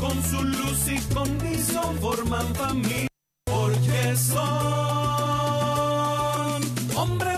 con su luz y con forman familia, porque son hombres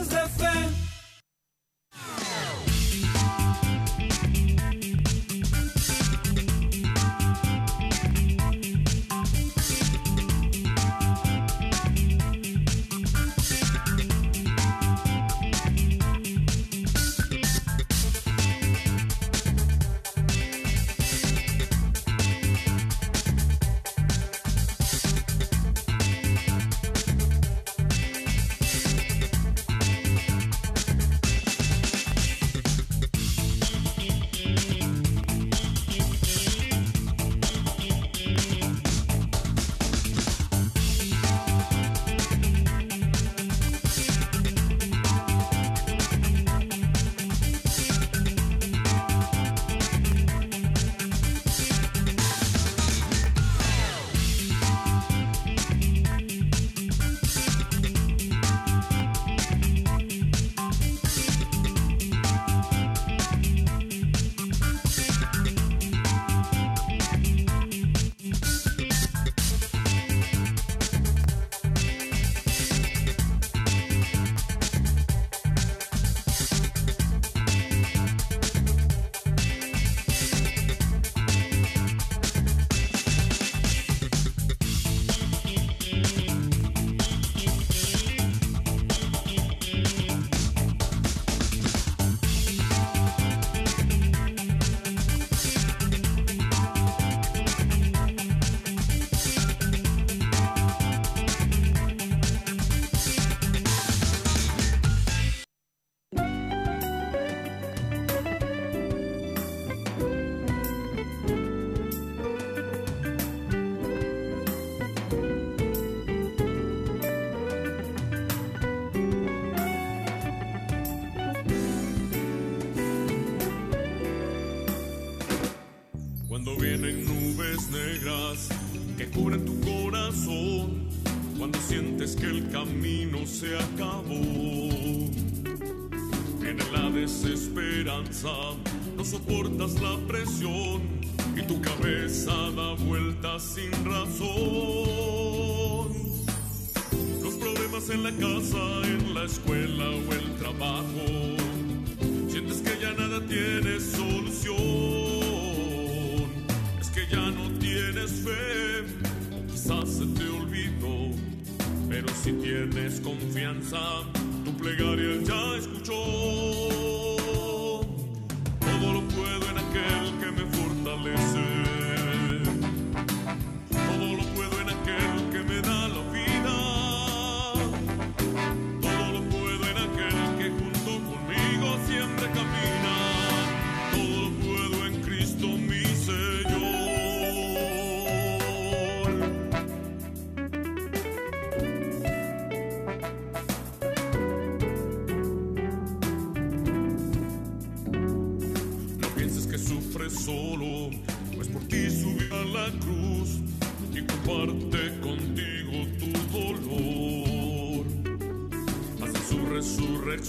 se acabó. Viene la desesperanza, no soportas la presión y tu cabeza plegaria él ya escuchó. Todo lo puedo en aquel que me fortalece.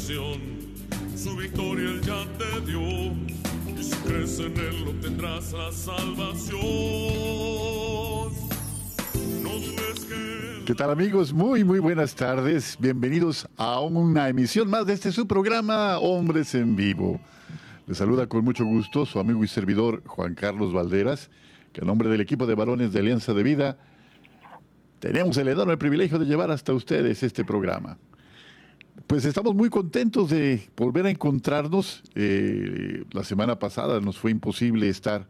¿Qué tal amigos? Muy, muy buenas tardes. Bienvenidos a una emisión más de este su programa Hombres en Vivo. Les saluda con mucho gusto su amigo y servidor Juan Carlos Valderas, que a nombre del equipo de varones de Alianza de Vida tenemos el enorme privilegio de llevar hasta ustedes este programa. Pues estamos muy contentos de volver a encontrarnos. Eh, la semana pasada nos fue imposible estar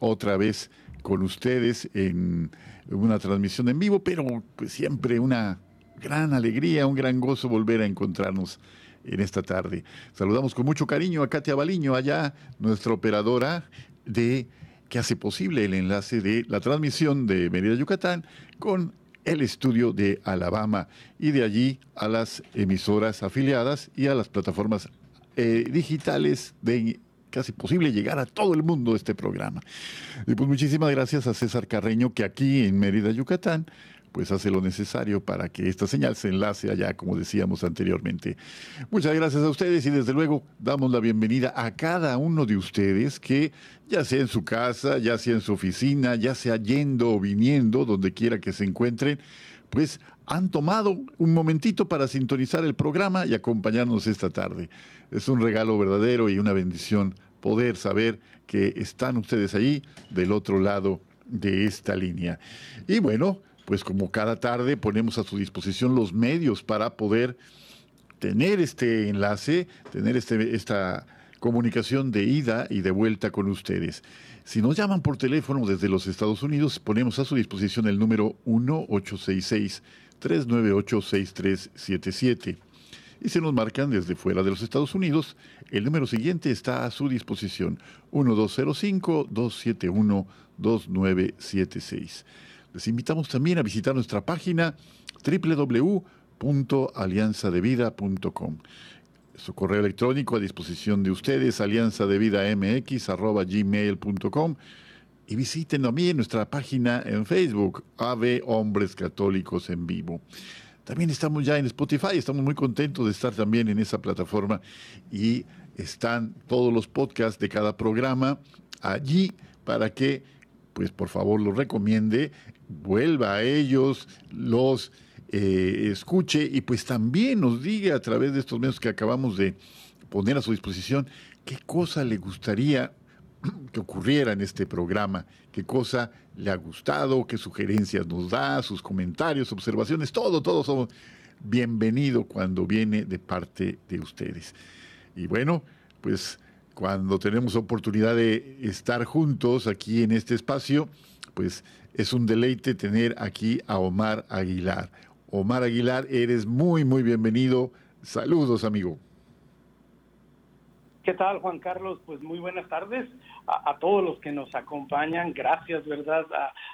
otra vez con ustedes en una transmisión en vivo, pero pues siempre una gran alegría, un gran gozo volver a encontrarnos en esta tarde. Saludamos con mucho cariño a Katia Baliño, allá nuestra operadora de que hace posible el enlace de la transmisión de Mérida Yucatán con el estudio de Alabama y de allí a las emisoras afiliadas y a las plataformas eh, digitales de casi posible llegar a todo el mundo este programa. Y pues muchísimas gracias a César Carreño que aquí en Mérida, Yucatán, pues hace lo necesario para que esta señal se enlace allá, como decíamos anteriormente. Muchas gracias a ustedes y desde luego damos la bienvenida a cada uno de ustedes que ya sea en su casa, ya sea en su oficina, ya sea yendo o viniendo, donde quiera que se encuentren, pues han tomado un momentito para sintonizar el programa y acompañarnos esta tarde. Es un regalo verdadero y una bendición poder saber que están ustedes ahí del otro lado de esta línea. Y bueno, pues como cada tarde ponemos a su disposición los medios para poder tener este enlace, tener este, esta comunicación de ida y de vuelta con ustedes. Si nos llaman por teléfono desde los Estados Unidos, ponemos a su disposición el número 1-866-398-6377. Y si nos marcan desde fuera de los Estados Unidos, el número siguiente está a su disposición, 1205-271-2976. Les invitamos también a visitar nuestra página www.alianzadevida.com. Su correo electrónico a disposición de ustedes, alianzadevidamx.gmail.com y visiten también nuestra página en Facebook, AVE Hombres Católicos en Vivo. También estamos ya en Spotify, estamos muy contentos de estar también en esa plataforma y están todos los podcasts de cada programa allí para que, pues por favor, los recomiende, vuelva a ellos, los eh, escuche y pues también nos diga a través de estos medios que acabamos de poner a su disposición qué cosa le gustaría que ocurriera en este programa, qué cosa le ha gustado, qué sugerencias nos da, sus comentarios, observaciones, todo, todo somos bienvenido cuando viene de parte de ustedes. Y bueno, pues cuando tenemos oportunidad de estar juntos aquí en este espacio, pues es un deleite tener aquí a Omar Aguilar. Omar Aguilar, eres muy, muy bienvenido. Saludos, amigo. ¿Qué tal, Juan Carlos? Pues muy buenas tardes a, todos los que nos acompañan. Gracias, ¿verdad?,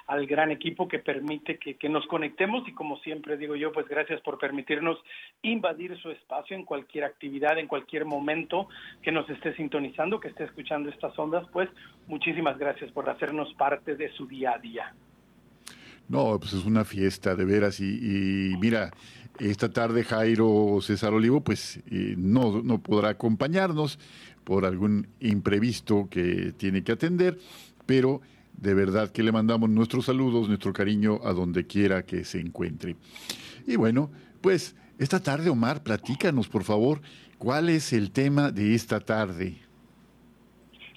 al gran equipo que permite que, que, nos conectemos y como siempre digo yo, pues gracias por permitirnos invadir su espacio en cualquier actividad, en cualquier momento que nos esté sintonizando, que esté escuchando estas ondas. Pues muchísimas gracias por hacernos parte de su día a día. No, pues es una fiesta de veras y, mira, esta tarde Jairo César Olivo pues eh, no, no podrá acompañarnos por algún imprevisto que tiene que atender, pero de verdad que le mandamos nuestros saludos, nuestro cariño a donde quiera que se encuentre. Y bueno, pues esta tarde, Omar, platícanos por favor, ¿cuál es el tema de esta tarde?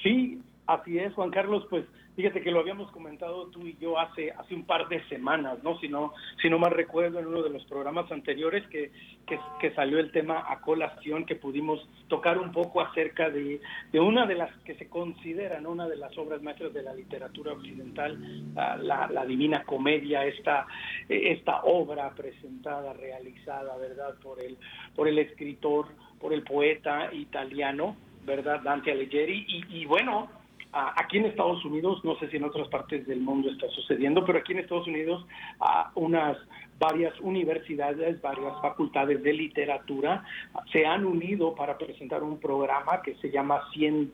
Sí, así es, Juan Carlos, pues Fíjate que lo habíamos comentado tú y yo hace hace un par de semanas, ¿no? Si no, si no mal recuerdo en uno de los programas anteriores que, que, salió el tema a colación, que pudimos tocar un poco acerca de, de una de las que se consideran una de las obras maestras de la literatura occidental, la, la, Divina Comedia, esta, esta obra presentada, realizada, ¿verdad? Por el, por el escritor, por el poeta italiano, ¿verdad? Dante Alighieri. Y, y bueno, aquí en Estados Unidos, no sé si en otras partes del mundo está sucediendo, pero aquí en Estados Unidos unas varias universidades, varias facultades de literatura se han unido para presentar un programa que se llama 100,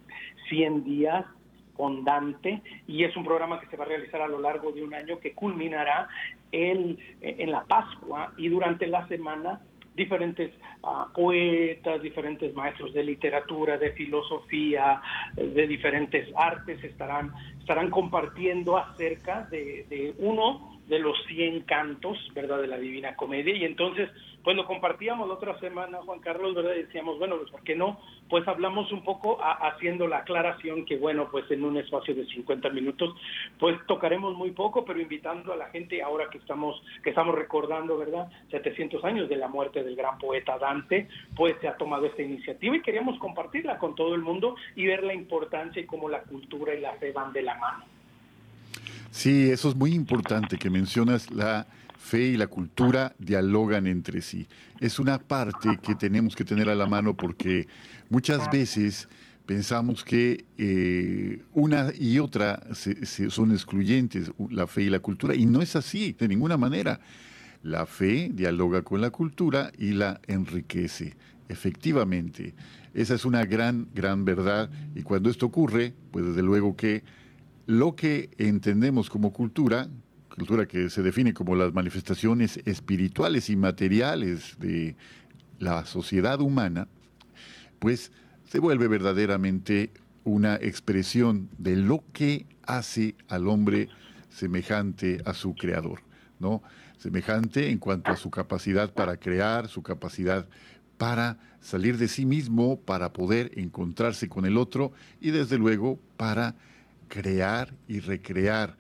100 días con Dante y es un programa que se va a realizar a lo largo de un año que culminará el, en la Pascua y durante la semana diferentes ah, poetas, diferentes maestros de literatura, de filosofía, de diferentes artes estarán, estarán compartiendo acerca de, de uno de los 100 cantos, ¿verdad?, de la Divina Comedia. Y entonces, pues lo compartíamos la otra semana, Juan Carlos, ¿verdad? Decíamos, bueno, pues ¿por qué no? Pues hablamos un poco haciendo la aclaración que, bueno, pues en un espacio de 50 minutos, pues tocaremos muy poco, pero invitando a la gente, ahora que estamos, que estamos recordando, ¿verdad?, 700 años de la muerte del gran poeta Dante, pues se ha tomado esta iniciativa y queríamos compartirla con todo el mundo y ver la importancia y cómo la cultura y la fe van de la mano. Sí, eso es muy importante que mencionas la fe y la cultura dialogan entre sí. Es una parte que tenemos que tener a la mano porque muchas veces pensamos que eh, una y otra son excluyentes, la fe y la cultura, y no es así, de ninguna manera. La fe dialoga con la cultura y la enriquece. Efectivamente, esa es una gran, gran verdad. Y cuando esto ocurre, pues desde luego que lo que entendemos como cultura, cultura que se define como las manifestaciones espirituales y materiales de la sociedad humana, pues se vuelve verdaderamente una expresión de lo que hace al hombre semejante a su creador, ¿no? Semejante en cuanto a su capacidad para crear, su capacidad para salir de sí mismo, para poder encontrarse con el otro y desde luego para crear y recrear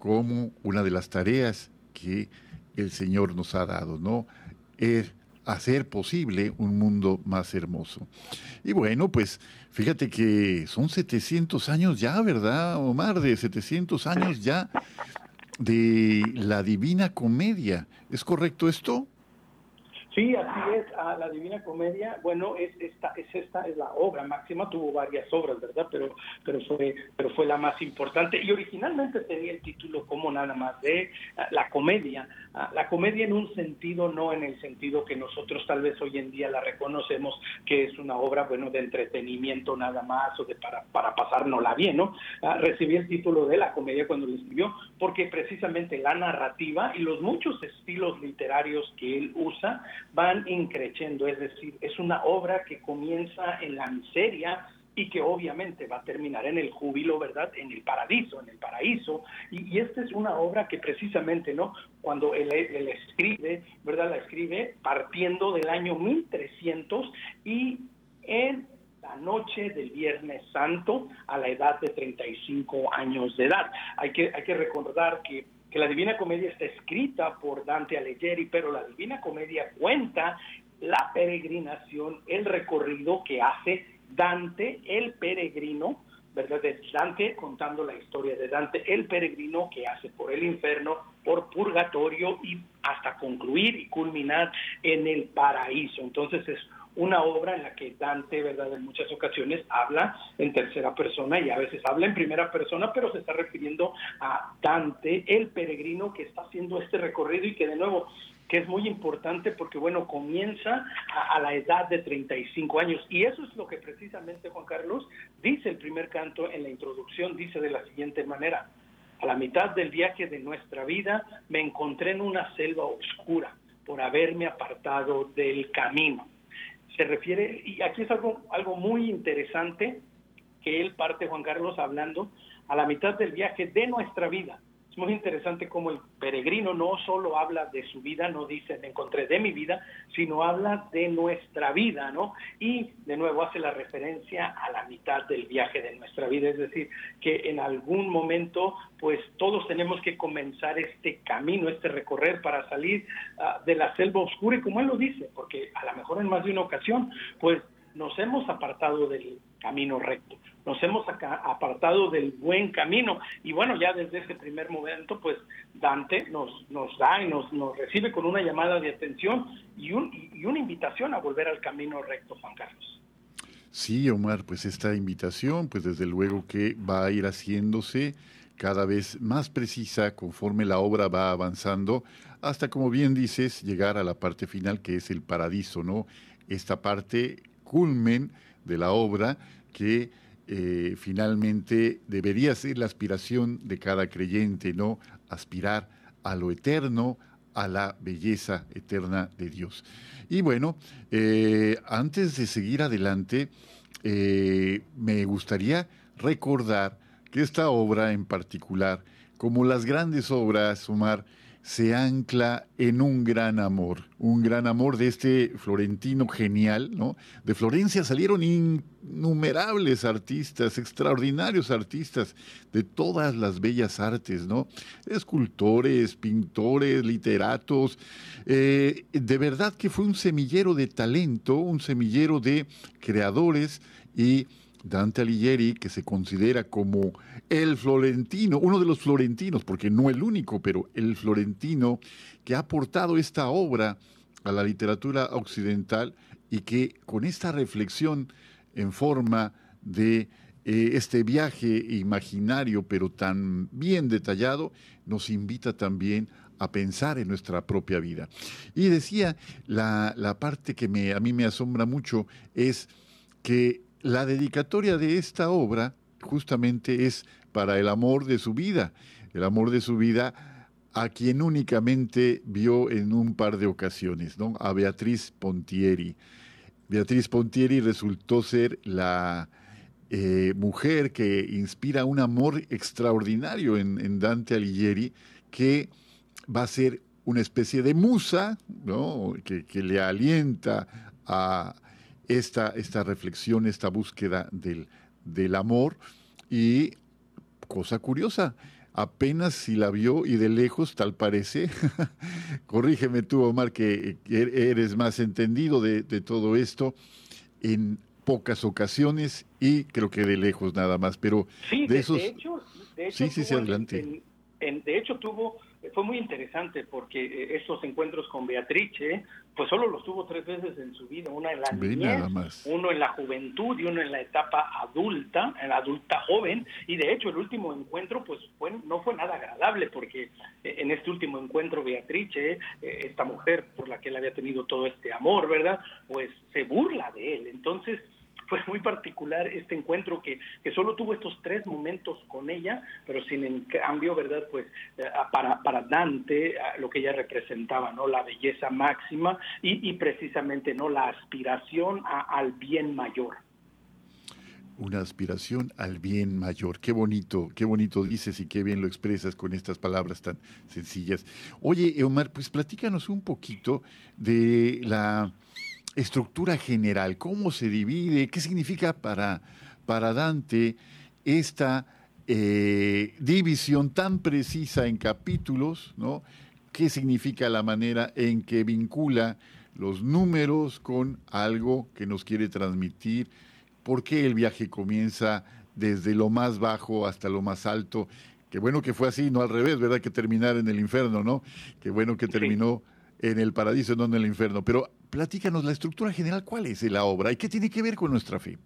como una de las tareas que el Señor nos ha dado, ¿no? Es hacer posible un mundo más hermoso. Y bueno, pues fíjate que son 700 años ya, ¿verdad, Omar? De 700 años ya de la Divina Comedia. ¿Es correcto esto? Sí, así es. la Divina Comedia, bueno, es esta, es esta, es la obra máxima. Tuvo varias obras, ¿verdad? Pero, pero fue, pero fue la más importante. Y originalmente tenía el título como nada más de ah, la comedia. Ah, la comedia en un sentido, no en el sentido que nosotros tal vez hoy en día la reconocemos, que es una obra, bueno, de entretenimiento nada más o de para, para pasárnosla bien, ¿no? Ah, recibí el título de la comedia cuando lo escribió, porque precisamente la narrativa y los muchos estilos literarios que él usa van increciendo, es decir, es una obra que comienza en la miseria y que obviamente va a terminar en el júbilo, ¿verdad? En el paraíso, en el paraíso. Y, esta es una obra que precisamente, ¿no? Cuando él, él, escribe, ¿verdad? La escribe partiendo del año 1300 y en la noche del Viernes Santo a la edad de 35 años de edad. Hay que, hay que recordar que que la Divina Comedia está escrita por Dante Alighieri, pero la Divina Comedia cuenta la peregrinación, el recorrido que hace Dante, el peregrino, ¿verdad? De Dante contando la historia de Dante, el peregrino que hace por el infierno, por purgatorio y hasta concluir y culminar en el paraíso. Entonces es una obra en la que Dante, ¿verdad? En muchas ocasiones habla en tercera persona y a veces habla en primera persona, pero se está refiriendo a Dante, el peregrino que está haciendo este recorrido y que de nuevo que es muy importante porque, bueno, comienza a, la edad de 35 años. Y eso es lo que precisamente Juan Carlos dice el primer canto en la introducción, dice de la siguiente manera, a la mitad del viaje de nuestra vida me encontré en una selva oscura por haberme apartado del camino se refiere, y aquí es algo, algo muy interesante, que él parte, Juan Carlos, hablando a la mitad del viaje de nuestra vida. Muy interesante cómo el peregrino no solo habla de su vida, no dice me encontré de mi vida, sino habla de nuestra vida, ¿no? Y de nuevo hace la referencia a la mitad del viaje de nuestra vida, es decir, que en algún momento pues todos tenemos que comenzar este camino, este recorrer para salir ah, de la selva oscura. Y como él lo dice, porque a lo mejor en más de una ocasión pues nos hemos apartado del camino recto, nos hemos apartado del buen camino y bueno, ya desde ese primer momento pues Dante nos, nos da y nos, nos recibe con una llamada de atención y, y una invitación a volver al camino recto, Juan Carlos. Sí, Omar, pues esta invitación, pues desde luego que va a ir haciéndose cada vez más precisa conforme la obra va avanzando, hasta como bien dices, llegar a la parte final que es el paradiso, ¿no? Esta parte culmen de la obra que eh, finalmente debería ser la aspiración de cada creyente, ¿no? Aspirar a lo eterno, a la belleza eterna de Dios. Y bueno, eh, antes de seguir adelante, eh, me gustaría recordar que esta obra en particular, como las grandes obras, Omar, se ancla en un gran amor, un gran amor de este florentino genial, ¿no? De Florencia salieron innumerables artistas, extraordinarios artistas de todas las bellas artes, ¿no? Escultores, pintores, literatos. Eh, de verdad que fue un semillero de talento, un semillero de creadores y Dante Alighieri, que se considera como el florentino, uno de los florentinos, porque no el único, pero el florentino que ha aportado esta obra a la literatura occidental y que con esta reflexión en forma de eh, este viaje imaginario, pero tan bien detallado, nos invita también a pensar en nuestra propia vida. Y decía, la, la parte que me, a mí me asombra mucho es que la dedicatoria de esta obra justamente es para el amor de su vida, el amor de su vida a quien únicamente vio en un par de ocasiones, ¿no? A Beatriz Pontieri. Beatriz Pontieri resultó ser la eh, mujer que inspira un amor extraordinario en, Dante Alighieri, que va a ser una especie de musa, ¿no? que, le alienta a esta, esta reflexión, esta búsqueda del, del amor. Y cosa curiosa, apenas si la vio y de lejos, tal parece, corrígeme tú, Omar, que eres más entendido de, todo esto, en pocas ocasiones y creo que de lejos nada más, pero sí, de, esos... hecho, sí, sí, sí, adelante. de hecho, tuvo fue muy interesante porque eh, estos encuentros con Beatrice, pues solo los tuvo tres veces en su vida, una en la niñez, uno en la juventud y uno en la etapa adulta, en la adulta joven, y de hecho el último encuentro pues fue, no fue nada agradable porque eh, en este último encuentro Beatrice, eh, esta mujer por la que él había tenido todo este amor, ¿verdad? Pues se burla de él, entonces fue muy particular este encuentro que, que solo tuvo estos tres momentos con ella, pero sin en cambio, ¿verdad? Pues eh, para, para Dante, lo que ella representaba, ¿no? La belleza máxima y, y precisamente, ¿no? La aspiración al bien mayor una aspiración al bien mayor. Qué bonito, qué bonito dices y qué bien lo expresas con estas palabras tan sencillas. Oye, Omar, pues platícanos un poquito de la estructura general, cómo se divide, qué significa para, para Dante esta eh, división tan precisa en capítulos, ¿no? ¿Qué significa la manera en que vincula los números con algo que nos quiere transmitir? ¿Por qué el viaje comienza desde lo más bajo hasta lo más alto? Qué bueno que fue así, no al revés, ¿verdad? Que terminar en el infierno, ¿no? Qué bueno que terminó en el paraíso, no en el infierno. Pero platícanos la estructura general, ¿cuál es la obra y qué tiene que ver con nuestra fe?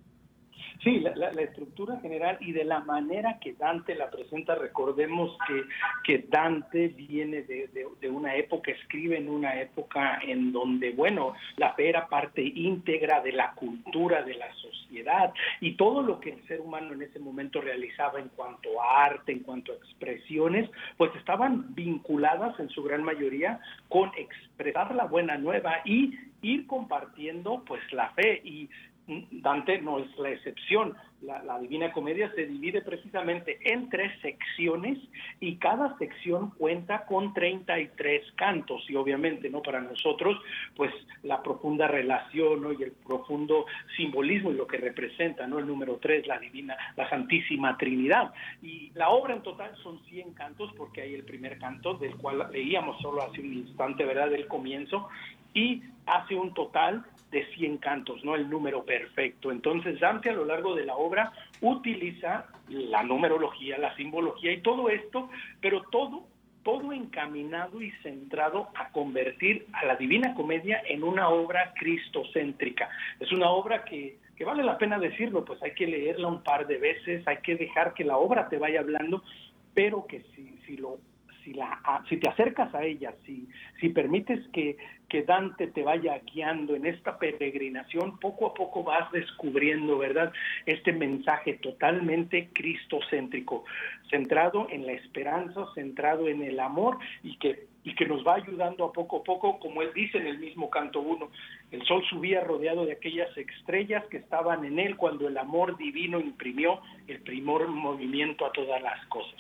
Sí, la, estructura general y de la manera que Dante la presenta, recordemos que, que Dante viene de, de, una época, escribe en una época en donde, bueno, la fe era parte íntegra de la cultura de la sociedad y todo lo que el ser humano en ese momento realizaba en cuanto a arte, en cuanto a expresiones, pues estaban vinculadas en su gran mayoría con expresar la buena nueva y ir compartiendo pues la fe. Y Dante no es la excepción. La, Divina Comedia se divide precisamente en tres secciones y cada sección cuenta con 33 cantos. Y obviamente no para nosotros pues la profunda relación y el profundo simbolismo y lo que representa no el número 3 la divina la Santísima Trinidad. Y la obra en total son 100 cantos porque hay el primer canto del cual leíamos solo hace un instante verdad del comienzo y hace un total de 100 cantos, ¿no? El número perfecto. Entonces Dante a lo largo de la obra utiliza la numerología, la simbología y todo esto, pero todo todo encaminado y centrado a convertir a la Divina Comedia en una obra cristocéntrica. Es una obra que, que vale la pena decirlo, pues hay que leerla un par de veces, hay que dejar que la obra te vaya hablando, pero que si, si lo si, la, si te acercas a ella, si, si permites que, que Dante te vaya guiando en esta peregrinación, poco a poco vas descubriendo, ¿verdad? Este mensaje totalmente cristocéntrico, centrado en la esperanza, centrado en el amor y que y que nos va ayudando a poco a poco, como él dice en el mismo canto 1, el sol subía rodeado de aquellas estrellas que estaban en él cuando el amor divino imprimió el primer movimiento a todas las cosas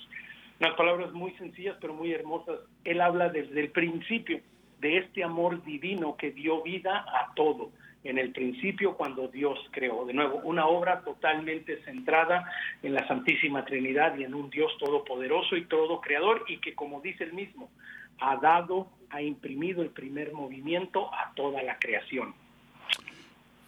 unas palabras muy sencillas pero muy hermosas. Él habla desde el principio de este amor divino que dio vida a todo, en el principio cuando Dios creó. De nuevo, una obra totalmente centrada en la Santísima Trinidad y en un Dios todopoderoso y todo creador y que, como dice el mismo, ha dado, ha imprimido el primer movimiento a toda la creación.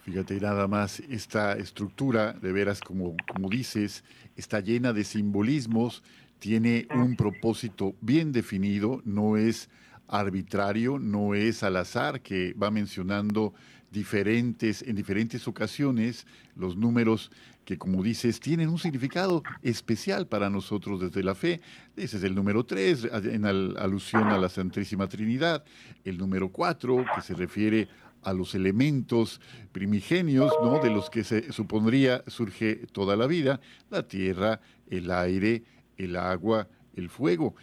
Fíjate nada más, esta estructura, de veras, como, como dices, está llena de simbolismos, tiene un propósito bien definido, no es arbitrario, no es al azar que va mencionando diferentes, en diferentes ocasiones los números que, como dices, tienen un significado especial para nosotros desde la fe. Ese es el número 3, en alusión a la Santísima Trinidad. El número 4, que se refiere a los elementos primigenios, ¿no? De los que se supondría surge toda la vida, la tierra, el aire, el agua, el fuego.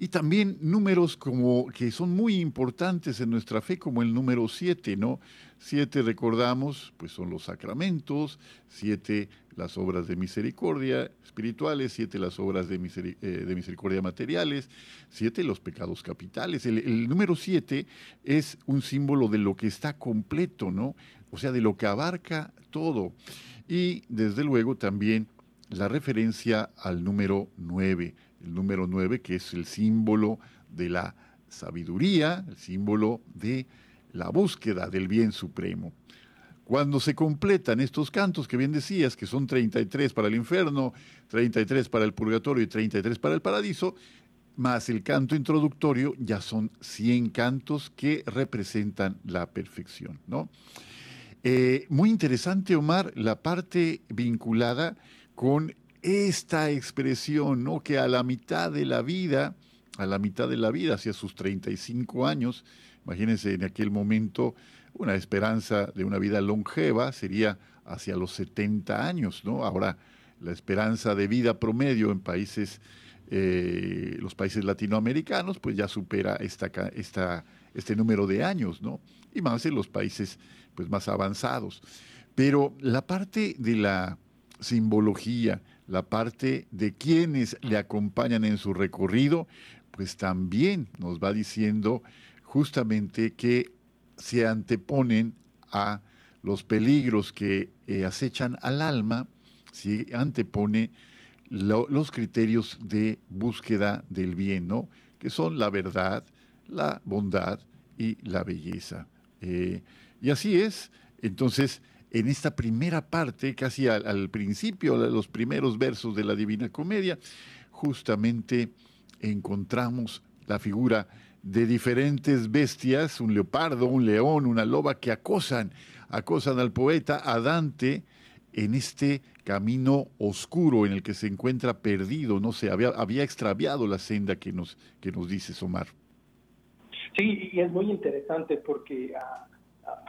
Y también números como que son muy importantes en nuestra fe, como el número 7, ¿no? Siete, recordamos, pues son los sacramentos, siete, las obras de misericordia espirituales, siete, las obras de, eh, misericordia materiales, siete, los pecados capitales. El, el número siete es un símbolo de lo que está completo, ¿no? O sea, de lo que abarca todo. Y desde luego también la referencia al número nueve el número 9, que es el símbolo de la sabiduría, el símbolo de la búsqueda del bien supremo. Cuando se completan estos cantos que bien decías, que son 33 para el infierno, 33 para el purgatorio y 33 para el paradiso, más el canto introductorio, ya son 100 cantos que representan la perfección. ¿no? Eh, muy interesante, Omar, la parte vinculada con esta expresión, ¿no? Que a la mitad de la vida, a la mitad de la vida, hacia sus 35 años, imagínense en aquel momento, una esperanza de una vida longeva sería hacia los 70 años, ¿no? Ahora, la esperanza de vida promedio en países, eh, los países latinoamericanos, pues ya supera esta, este número de años, ¿no? Y más en los países pues, más avanzados. Pero la parte de la simbología, la parte de quienes le acompañan en su recorrido, pues también nos va diciendo justamente que se anteponen a los peligros que eh, acechan al alma, se antepone los criterios de búsqueda del bien, ¿no? que son la verdad, la bondad y la belleza. Eh, y así es, entonces en esta primera parte, casi al, principio, los primeros versos de la Divina Comedia, justamente encontramos la figura de diferentes bestias, un leopardo, un león, una loba, que acosan, acosan al poeta, a Dante, en este camino oscuro en el que se encuentra perdido, no sé, había, había extraviado la senda que nos, que nos dice Somar. Sí, y es muy interesante porque ah,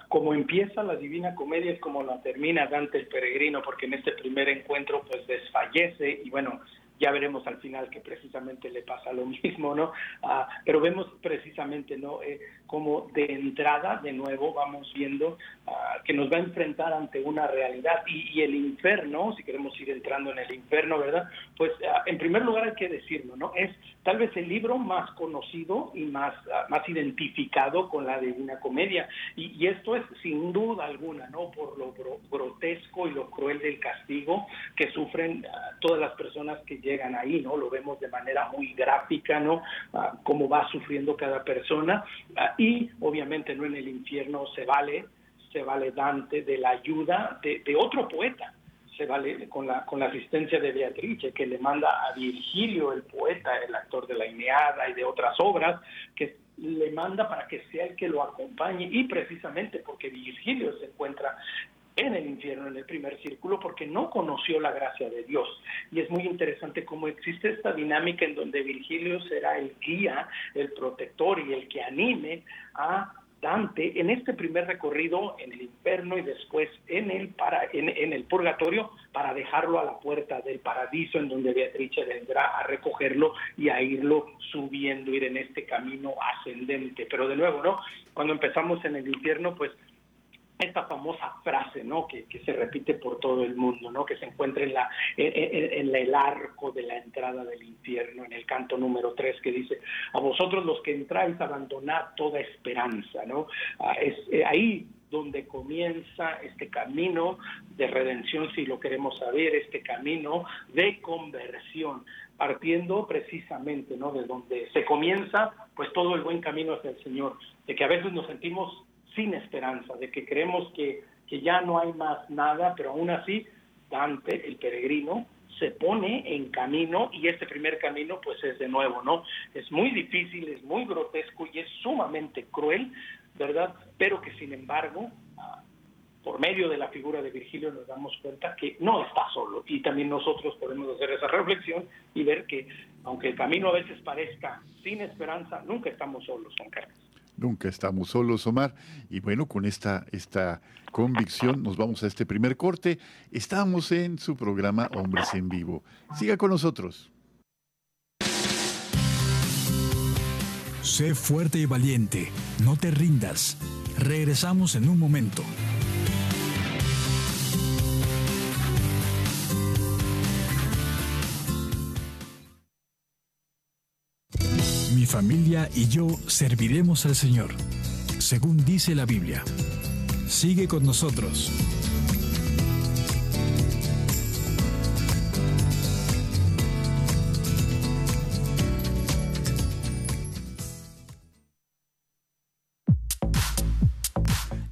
como empieza la Divina Comedia es como la termina Dante el Peregrino, porque en este primer encuentro pues desfallece y bueno, ya veremos al final que precisamente le pasa lo mismo, ¿no? Ah, pero vemos precisamente, ¿no? Eh, como de entrada, de nuevo, vamos viendo ah, que nos va a enfrentar ante una realidad y, el infierno, si queremos ir entrando en el infierno, ¿verdad? Pues ah, en primer lugar hay que decirlo, ¿no? Es tal vez el libro más conocido y más, más identificado con la Divina Comedia y, esto es sin duda alguna, ¿no? Por lo grotesco y lo cruel del castigo que sufren todas las personas que llegan ahí, ¿no? Lo vemos de manera muy gráfica, ¿no? Cómo va sufriendo cada persona. Y obviamente, ¿no? En el infierno se vale, se vale Dante de la ayuda de, otro poeta, se vale con la, con la asistencia de Beatrice, que le manda a Virgilio, el poeta, el actor de la Ineada y de otras obras, que le manda para que sea el que lo acompañe y precisamente porque Virgilio se encuentra en el infierno, en el primer círculo, porque no conoció la gracia de Dios. Y es muy interesante cómo existe esta dinámica en donde Virgilio será el guía, el protector y el que anime a Dante en este primer recorrido en el infierno y después en el, para, en, el purgatorio para dejarlo a la puerta del paradiso en donde Beatrice vendrá a recogerlo y a irlo subiendo, ir en este camino ascendente. Pero de nuevo, ¿no? Cuando empezamos en el infierno, pues esta famosa frase, ¿no? Que, se repite por todo el mundo, ¿no? Que se encuentra en, la, en, el arco de la entrada del infierno, en el canto número 3, que dice, a vosotros los que entráis, abandonad toda esperanza, ¿no? Ah, es eh, ahí donde comienza este camino de redención, si lo queremos saber, este camino de conversión, partiendo precisamente, ¿no? De donde se comienza, pues todo el buen camino hacia el Señor, de que a veces nos sentimos sin esperanza, de que creemos que, que ya no hay más nada, pero aún así Dante, el peregrino, se pone en camino y este primer camino pues es de nuevo, ¿no? Es muy difícil, es muy grotesco y es sumamente cruel, ¿verdad? Pero que sin embargo, ah, por medio de la figura de Virgilio nos damos cuenta que no está solo y también nosotros podemos hacer esa reflexión y ver que aunque el camino a veces parezca sin esperanza, nunca estamos solos, Juan Carlos. Nunca estamos solos, Omar. Y bueno, con esta, esta convicción nos vamos a este primer corte. Estamos en su programa Hombres en Vivo. Siga con nosotros. Sé fuerte y valiente. No te rindas. Regresamos en un momento. Familia y yo serviremos al Señor, según dice la Biblia. Sigue con nosotros.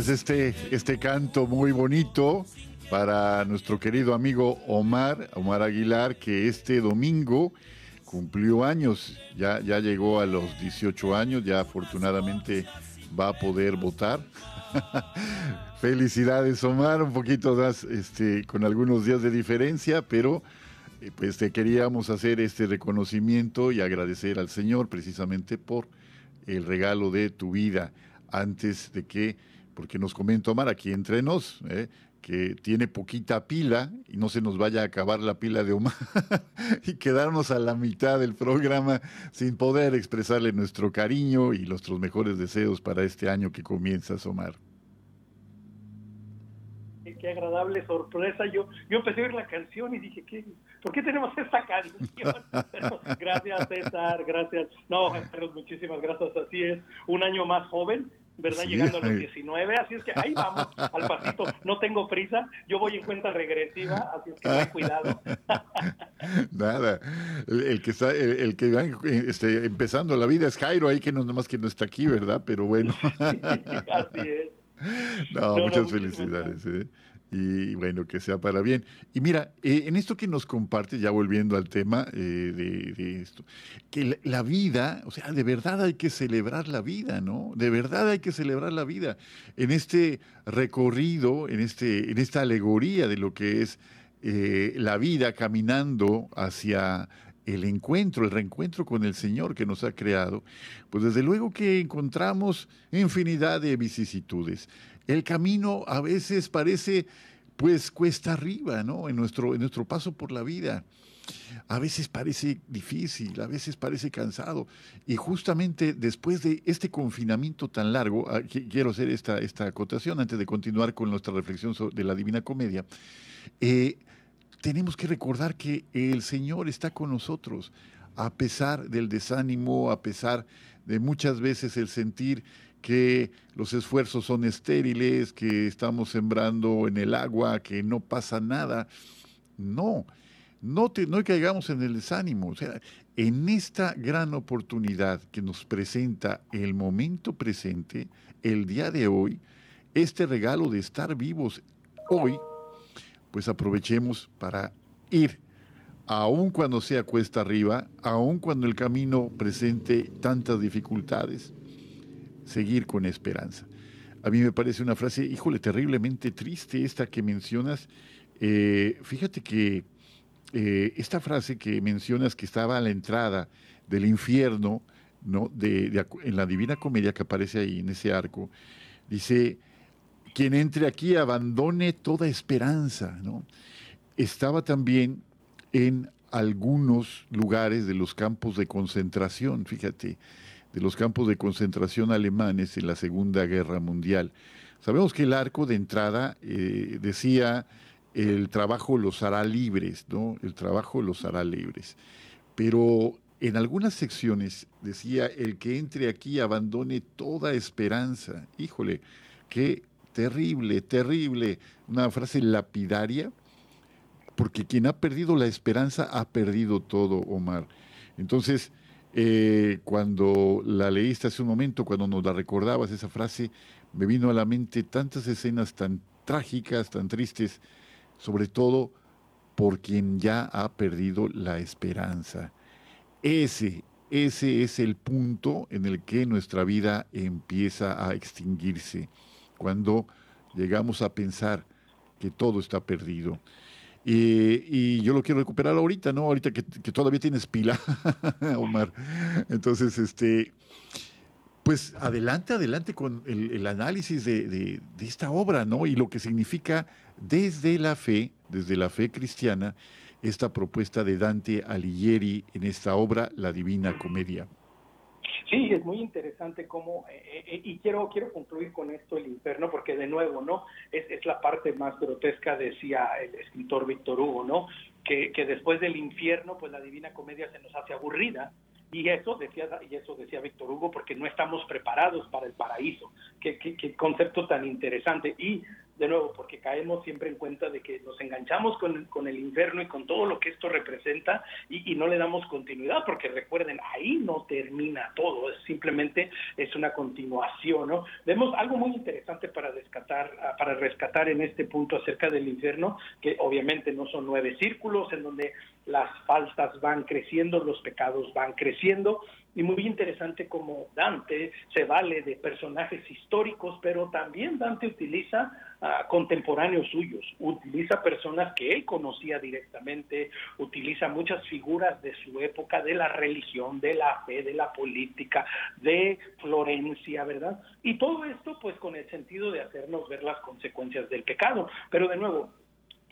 Pues este, este canto muy bonito para nuestro querido amigo Omar, Omar Aguilar, que este domingo cumplió años, ya, ya llegó a los 18 años, ya afortunadamente va a poder votar. Felicidades Omar, un poquito más, este, con algunos días de diferencia, pero eh, pues te queríamos hacer este reconocimiento y agradecer al Señor precisamente por el regalo de tu vida antes de que, porque nos comenta Omar aquí entre nos, eh, que tiene poquita pila y no se nos vaya a acabar la pila de Omar y quedarnos a la mitad del programa sin poder expresarle nuestro cariño y nuestros mejores deseos para este año que comienzas, Omar. Qué, agradable sorpresa. Yo, yo empecé a oír la canción y dije, ¿qué, ¿por qué tenemos esta canción? Pero gracias, César, gracias. No, Carlos, muchísimas gracias. Así es, un año más joven, ¿verdad? Sí. Llegando a los 19, así es que ahí vamos, al pasito. No tengo prisa, yo voy en cuenta regresiva, así es que ten cuidado. Nada, el, que está, el, el que va este, empezando la vida es Jairo, ahí que no nomás que no está aquí, ¿verdad? Pero bueno. así es. No, muchas felicidades. ¿eh? Y bueno, que sea para bien. Y mira, eh, en esto que nos comparte, ya volviendo al tema eh, de, esto, que la, la vida, o sea, de verdad hay que celebrar la vida, ¿no? De verdad hay que celebrar la vida. En este recorrido, en, este, en esta alegoría de lo que es eh, la vida caminando hacia el encuentro, el reencuentro con el Señor que nos ha creado, pues desde luego que encontramos infinidad de vicisitudes. El camino a veces parece pues cuesta arriba, ¿no? En nuestro, en nuestro paso por la vida. A veces parece difícil, a veces parece cansado. Y justamente después de este confinamiento tan largo, ah, qui- quiero hacer esta, esta acotación antes de continuar con nuestra reflexión sobre- de la Divina Comedia. Eh, tenemos que recordar que el Señor está con nosotros, a pesar del desánimo, a pesar de muchas veces el sentir que los esfuerzos son estériles, que estamos sembrando en el agua, que no pasa nada. No, no, te, no caigamos en el desánimo. O sea, en esta gran oportunidad que nos presenta el momento presente, el día de hoy, este regalo de estar vivos hoy, pues aprovechemos para ir, aun cuando sea cuesta arriba, aun cuando el camino presente tantas dificultades, seguir con esperanza. A mí me parece una frase, híjole, terriblemente triste esta que mencionas. Eh, fíjate que eh, esta frase que mencionas que estaba a la entrada del infierno, ¿no? De, en la Divina Comedia que aparece ahí en ese arco, dice, quien entre aquí abandone toda esperanza, ¿no? Estaba también en algunos lugares de los campos de concentración, fíjate, de los campos de concentración alemanes en la Segunda Guerra Mundial. Sabemos que el arco de entrada eh, decía el trabajo los hará libres, ¿no? El trabajo los hará libres. Pero en algunas secciones decía el que entre aquí abandone toda esperanza. Híjole, qué terrible, terrible. Una frase lapidaria, porque quien ha perdido la esperanza ha perdido todo, Omar. Entonces, eh, cuando la leíste hace un momento, cuando nos la recordabas, esa frase, me vino a la mente tantas escenas tan trágicas, tan tristes, sobre todo por quien ya ha perdido la esperanza. Ese, ese es el punto en el que nuestra vida empieza a extinguirse, cuando llegamos a pensar que todo está perdido. Y, yo lo quiero recuperar ahorita, ¿no? Ahorita que, todavía tienes pila, Omar. Entonces, este, pues adelante, adelante con el, análisis de, esta obra, ¿no? Y lo que significa desde la fe, desde la fe cristiana, esta propuesta de Dante Alighieri en esta obra, La Divina Comedia. Sí, es muy interesante cómo, eh, eh, y quiero, quiero concluir con esto el infierno, porque de nuevo, ¿no? Es, es la parte más grotesca, decía el escritor Víctor Hugo, ¿no? Que, que después del infierno, pues la Divina Comedia se nos hace aburrida, y eso decía, y eso decía Víctor Hugo, porque no estamos preparados para el paraíso. Qué, qué, qué, concepto tan interesante. Y de nuevo, porque caemos siempre en cuenta de que nos enganchamos con, con el infierno y con todo lo que esto representa y, no le damos continuidad, porque recuerden, ahí no termina todo, es simplemente es una continuación, ¿no? Vemos algo muy interesante para rescatar, para rescatar en este punto acerca del infierno, que obviamente no son nueve círculos en donde las faltas van creciendo, los pecados van creciendo, y muy interesante como Dante se vale de personajes históricos, pero también Dante utiliza contemporáneos suyos, utiliza personas que él conocía directamente, utiliza muchas figuras de su época, de la religión, de la fe, de la política, de Florencia, ¿verdad? Y todo esto pues con el sentido de hacernos ver las consecuencias del pecado. Pero de nuevo,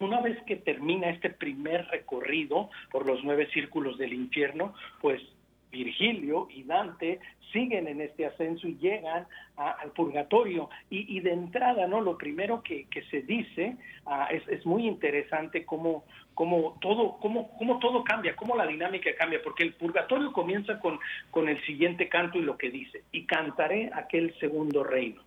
una vez que termina este primer recorrido por los nueve círculos del infierno, pues Virgilio y Dante siguen en este ascenso y llegan al purgatorio. Y, de entrada, ¿no? Lo primero que, se dice ah, es, muy interesante cómo, cómo, todo, cómo, cómo todo cambia, cómo la dinámica cambia, porque el purgatorio comienza con, con el siguiente canto y lo que dice, y cantaré aquel segundo reino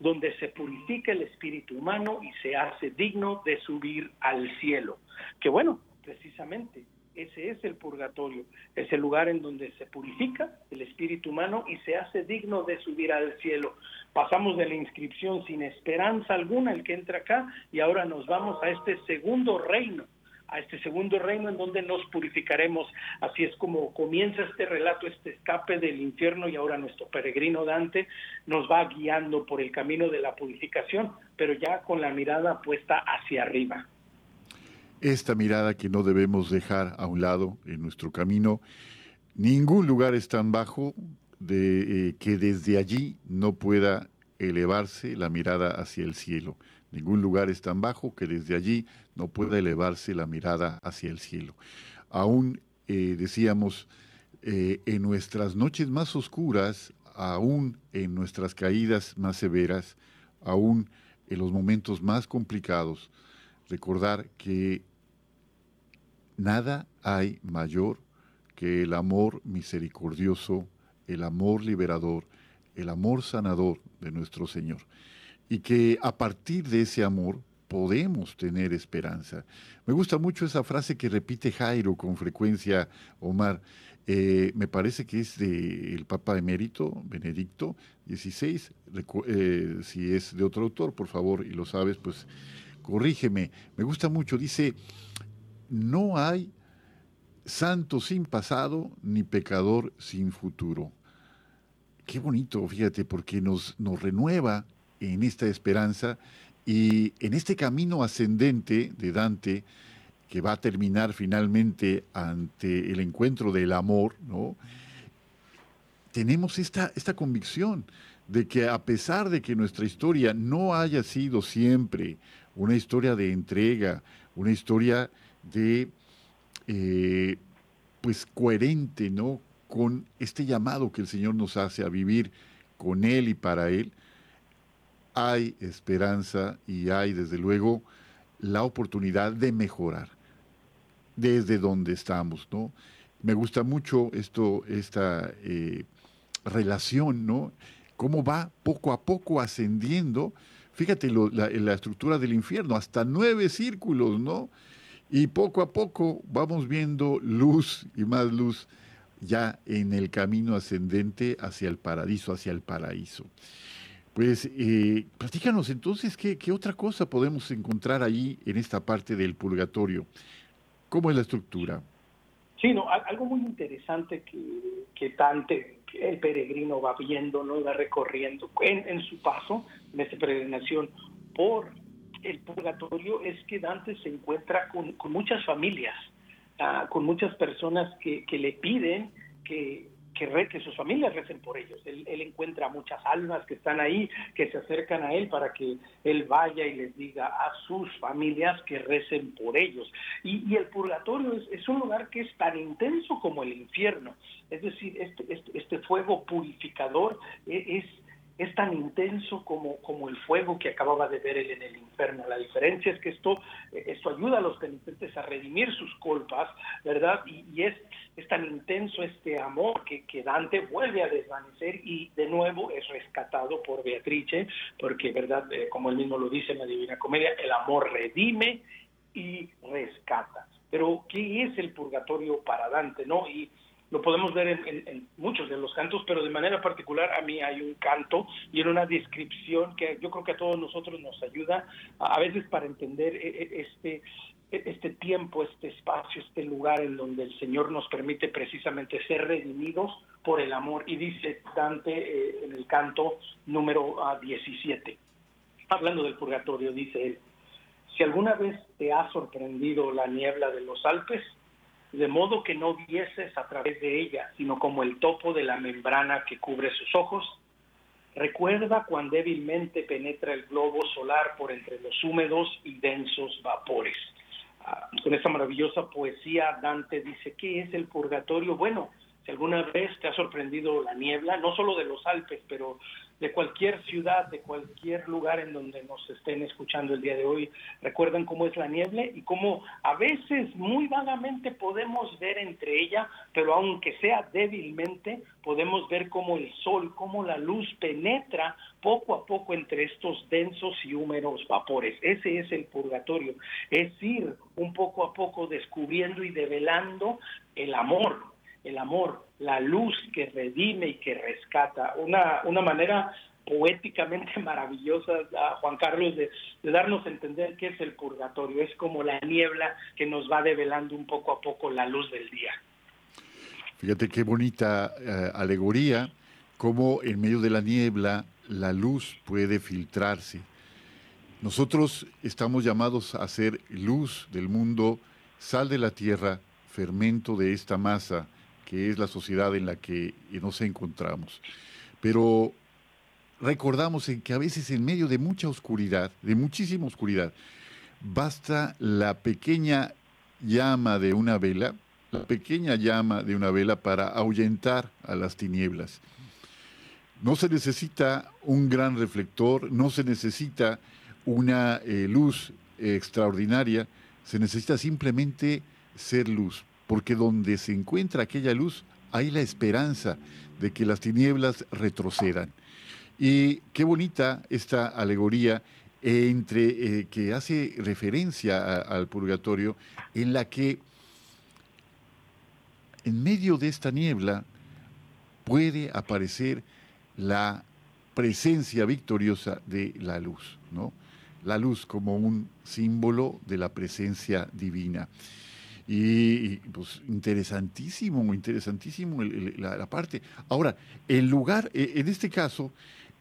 donde se purifica el espíritu humano y se hace digno de subir al cielo. Que bueno, precisamente ese es el purgatorio, es el lugar en donde se purifica el espíritu humano y se hace digno de subir al cielo. Pasamos de la inscripción sin esperanza alguna, el que entra acá, y ahora nos vamos a este segundo reino, a este segundo reino en donde nos purificaremos. Así es como comienza este relato, este escape del infierno y ahora nuestro peregrino Dante nos va guiando por el camino de la purificación, pero ya con la mirada puesta hacia arriba esta mirada que no debemos dejar a un lado en nuestro camino. Ningún lugar es tan bajo de, eh, que desde allí no pueda elevarse la mirada hacia el cielo. Ningún lugar es tan bajo que desde allí no pueda elevarse la mirada hacia el cielo. Aún eh, decíamos, eh, en nuestras noches más oscuras, aún en nuestras caídas más severas, aún en los momentos más complicados, recordar que Nada hay mayor que el amor misericordioso, el amor liberador, el amor sanador de nuestro Señor. Y que a partir de ese amor podemos tener esperanza. Me gusta mucho esa frase que repite Jairo con frecuencia, Omar. Eh, me parece que es del Papa Emérito, Benedicto XVI. Eh, si es de otro autor, por favor, y lo sabes, pues corrígeme. Me gusta mucho. Dice, no hay santo sin pasado ni pecador sin futuro. Qué bonito, fíjate, porque nos, nos renueva en esta esperanza y en este camino ascendente de Dante, que va a terminar finalmente ante el encuentro del amor, ¿no? tenemos esta, esta convicción de que a pesar de que nuestra historia no haya sido siempre una historia de entrega, una historia de, eh, pues, coherente, ¿no? Con este llamado que el Señor nos hace a vivir con Él y para Él, hay esperanza y hay, desde luego, la oportunidad de mejorar desde donde estamos, ¿no? Me gusta mucho esto, esta eh, relación, ¿no? Cómo va poco a poco ascendiendo. Fíjate la, la, estructura del infierno, hasta nueve círculos, ¿no? Y poco a poco vamos viendo luz y más luz ya en el camino ascendente hacia el paraíso, hacia el paraíso. Pues eh, platícanos entonces ¿qué, qué, otra cosa podemos encontrar ahí en esta parte del purgatorio. ¿Cómo es la estructura? Sí, no, algo muy interesante que, que el peregrino va viendo, ¿no? va recorriendo en, en su paso, en esta peregrinación por el purgatorio, es que Dante se encuentra con, con muchas familias, uh, con muchas personas que, que le piden que que, re, que sus familias recen por ellos. Él, él, encuentra muchas almas que están ahí, que se acercan a él para que él vaya y les diga a sus familias que recen por ellos. Y, y el purgatorio es, es, un lugar que es tan intenso como el infierno. Es decir, este, este, este fuego purificador e, es, es tan intenso como, como el fuego que acababa de ver él en el infierno. La diferencia es que esto, esto ayuda a los penitentes a redimir sus culpas, ¿verdad? Y, es, es, tan intenso este amor que, que, Dante vuelve a desvanecer y de nuevo es rescatado por Beatrice, porque, ¿verdad? Eh, como él mismo lo dice en la Divina Comedia, el amor redime y rescata. Pero, ¿qué es el purgatorio para Dante, no? Y lo podemos ver en, en, en, muchos de los cantos, pero de manera particular a mí hay un canto y en una descripción que yo creo que a todos nosotros nos ayuda a, a veces para entender este, este tiempo, este espacio, este lugar en donde el Señor nos permite precisamente ser redimidos por el amor. Y dice Dante eh, en el canto número uh, 17, hablando del purgatorio, dice él, si alguna vez te ha sorprendido la niebla de los Alpes, de modo que no vieses a través de ella, sino como el topo de la membrana que cubre sus ojos. Recuerda cuán débilmente penetra el globo solar por entre los húmedos y densos vapores. Ah, con esta maravillosa poesía, Dante dice, ¿qué es el purgatorio? Bueno, si alguna vez te ha sorprendido la niebla, no solo de los Alpes, pero de cualquier ciudad, de cualquier lugar en donde nos estén escuchando el día de hoy, recuerdan cómo es la niebla y cómo a veces muy vagamente podemos ver entre ella, pero aunque sea débilmente, podemos ver cómo el sol, cómo la luz penetra poco a poco entre estos densos y húmedos vapores. Ese es el purgatorio, es ir un poco a poco descubriendo y develando el amor, el amor, la luz que redime y que rescata. Una, una manera poéticamente maravillosa, a Juan Carlos, de, darnos a entender qué es el purgatorio. Es como la niebla que nos va develando un poco a poco la luz del día. Fíjate qué bonita eh, alegoría, cómo en medio de la niebla la luz puede filtrarse. Nosotros estamos llamados a ser luz del mundo, sal de la tierra, fermento de esta masa, que es la sociedad en la que nos encontramos. Pero recordamos que a veces en medio de mucha oscuridad, de muchísima oscuridad, basta la pequeña llama de una vela, la pequeña llama de una vela para ahuyentar a las tinieblas. No se necesita un gran reflector, no se necesita una eh, luz extraordinaria, se necesita simplemente ser luz porque donde se encuentra aquella luz hay la esperanza de que las tinieblas retrocedan. Y qué bonita esta alegoría entre eh, que hace referencia al purgatorio en la que en medio de esta niebla puede aparecer la presencia victoriosa de la luz, ¿no? La luz como un símbolo de la presencia divina. Y, pues interesantísimo, interesantísimo la, parte. Ahora, el lugar, e, en este caso,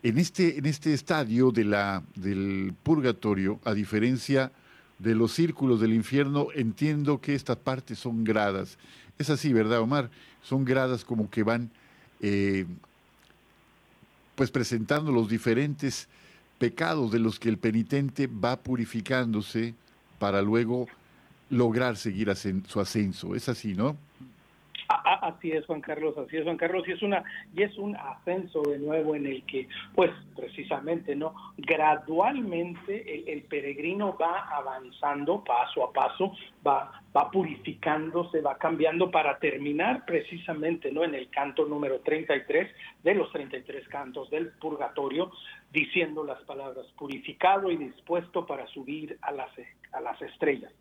en este, en este estadio de la, del purgatorio, a diferencia de los círculos del infierno, entiendo que estas partes son gradas. Es así, ¿verdad, Omar? Son gradas como que van eh, pues presentando los diferentes pecados de los que el penitente va purificándose para luego lograr seguir su ascenso. Es así, ¿no? Así es, Juan Carlos, así es, Juan Carlos, y es una y es un ascenso de nuevo en el que, pues, precisamente, no, gradualmente el, peregrino va avanzando paso a paso, va va purificándose, va cambiando para terminar precisamente, no, en el canto número 33 de los 33 cantos del purgatorio, diciendo las palabras purificado y dispuesto para subir a las a las estrellas.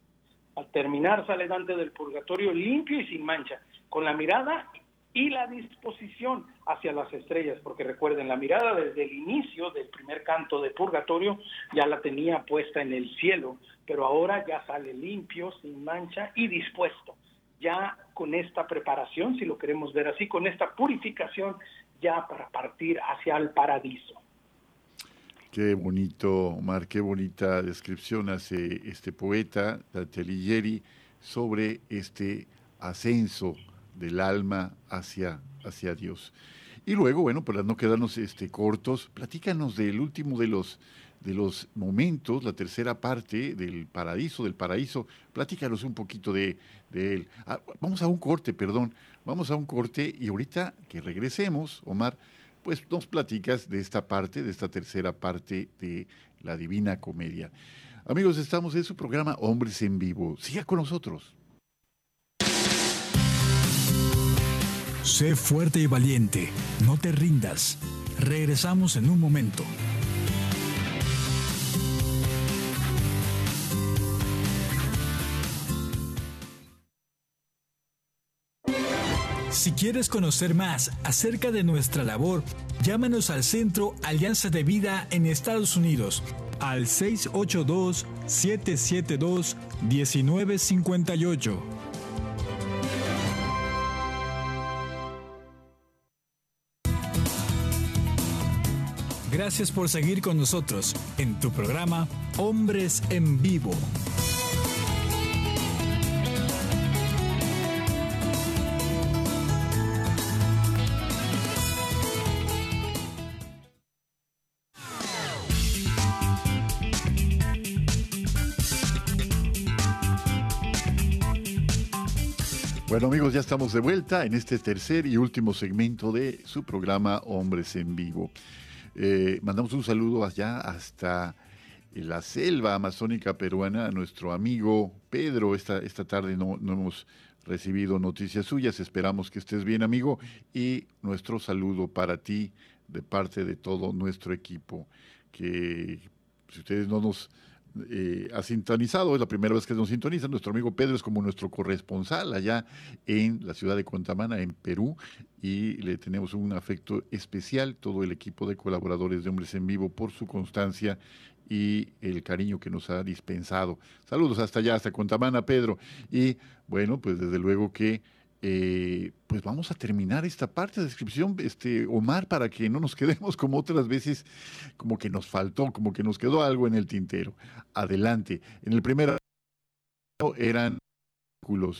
Al terminar sale Dante del purgatorio limpio y sin mancha, con la mirada y la disposición hacia las estrellas, porque recuerden, la mirada desde el inicio del primer canto de purgatorio ya la tenía puesta en el cielo, pero ahora ya sale limpio, sin mancha y dispuesto. Ya con esta preparación, si lo queremos ver así, con esta purificación, ya para partir hacia el paraíso. Qué bonito, Omar, qué bonita descripción hace este poeta, Dante Alighieri, sobre este ascenso del alma hacia, hacia Dios. Y luego, bueno, para no quedarnos este, cortos, platícanos del último de los, de los momentos, la tercera parte del paraíso, del paraíso. Platícanos un poquito de, de él. Ah, vamos a un corte, perdón. Vamos a un corte y ahorita que regresemos, Omar, pues nos platicas de esta parte, de esta tercera parte de la Divina Comedia. Amigos, estamos en su programa Hombres en Vivo. Siga con nosotros. Sé fuerte y valiente, no te rindas. Regresamos en un momento. Quieres conocer más acerca de nuestra labor, llámanos al Centro Alianza de Vida en Estados Unidos al 682-772-1958. Gracias por seguir con nosotros en tu programa Hombres en Vivo. Bueno amigos, ya estamos de vuelta en este tercer y último segmento de su programa Hombres en Vivo. Eh, mandamos un saludo allá hasta la selva amazónica peruana a nuestro amigo Pedro. Esta, esta tarde no, no hemos recibido noticias suyas, esperamos que estés bien amigo y nuestro saludo para ti de parte de todo nuestro equipo, que si ustedes no nos eh, ha sintonizado, es la primera vez que nos sintoniza. Nuestro amigo Pedro es como nuestro corresponsal allá en la ciudad de Contamana, en Perú, y le tenemos un afecto especial, todo el equipo de colaboradores de Hombres en Vivo, por su constancia y el cariño que nos ha dispensado. Saludos hasta allá, hasta Contamana, Pedro. Y bueno, pues desde luego que eh, pues vamos a terminar esta parte de descripción, este, Omar, para que no nos quedemos como otras veces, como que nos faltó, como que nos quedó algo en el tintero. Adelante. En el primer eran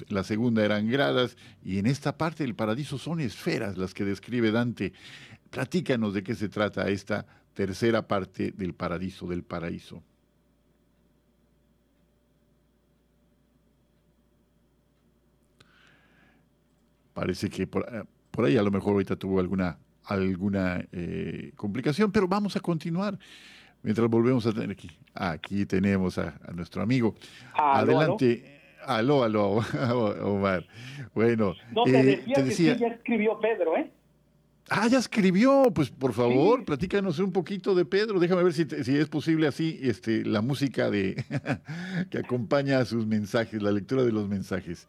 la segunda eran gradas y en esta parte del paraíso son esferas las que describe Dante. Platícanos de qué se trata esta tercera parte del paraíso, del paraíso. Parece que por, eh, por ahí a lo mejor ahorita tuvo alguna, alguna eh, complicación, pero vamos a continuar. Mientras volvemos a tener aquí, aquí tenemos a, nuestro amigo. Adelante. Aló, aló, Omar. Bueno, no, te, eh, decía te decía, que sí, ya escribió Pedro, ¿eh? Ah, ya escribió. Pues por favor, platícanos un poquito de Pedro. Déjame ver si, si es posible así este, la música de que acompaña a sus mensajes, la lectura de los mensajes.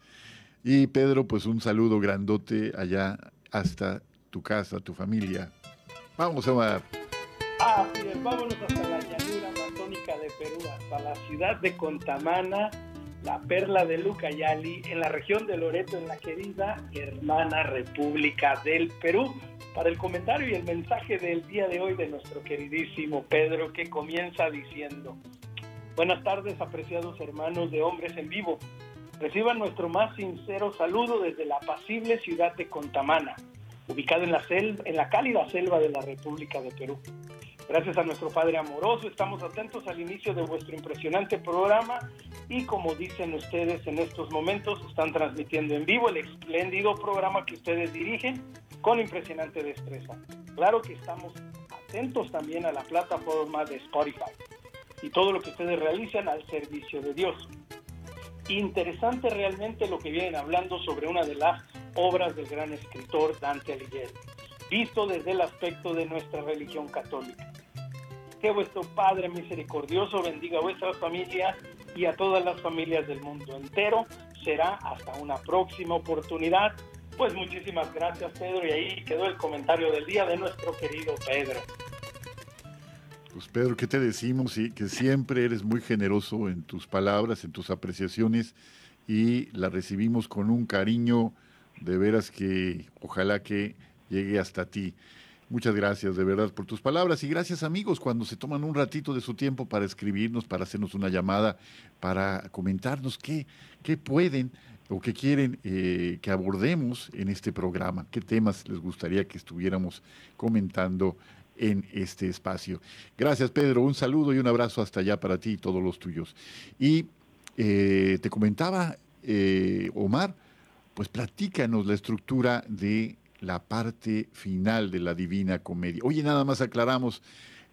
Y Pedro, pues un saludo grandote allá hasta tu casa, tu familia. Vamos, Omar. Así es, vámonos hasta la llanura amazónica de Perú, hasta la ciudad de Contamana, la perla de Lucayali, en la región de Loreto, en la querida hermana República del Perú. Para el comentario y el mensaje del día de hoy de nuestro queridísimo Pedro, que comienza diciendo: Buenas tardes, apreciados hermanos de Hombres en Vivo. Reciban nuestro más sincero saludo desde la apacible ciudad de Contamana, ubicada en la, en la cálida selva de la República de Perú. Gracias a nuestro Padre amoroso, estamos atentos al inicio de vuestro impresionante programa y como dicen ustedes en estos momentos, están transmitiendo en vivo el espléndido programa que ustedes dirigen con impresionante destreza. Claro que estamos atentos también a la plataforma de Spotify y todo lo que ustedes realizan al servicio de Dios. Interesante realmente lo que vienen hablando sobre una de las obras del gran escritor Dante Alighieri visto desde el aspecto de nuestra religión católica. Que vuestro Padre misericordioso bendiga a vuestras familias y a todas las familias del mundo entero. Será hasta una próxima oportunidad. Pues muchísimas gracias Pedro y ahí quedó el comentario del día de nuestro querido Pedro. Pues Pedro, ¿qué te decimos? Sí, que siempre eres muy generoso en tus palabras, en tus apreciaciones y la recibimos con un cariño de veras que ojalá que llegue hasta ti. Muchas gracias de verdad por tus palabras y gracias amigos cuando se toman un ratito de su tiempo para escribirnos, para hacernos una llamada, para comentarnos qué, qué pueden o qué quieren eh, que abordemos en este programa, qué temas les gustaría que estuviéramos comentando en este espacio. Gracias Pedro, un saludo y un abrazo hasta allá para ti y todos los tuyos. Y eh, te comentaba, eh, Omar, pues platícanos la estructura de la parte final de la Divina Comedia. Oye, nada más aclaramos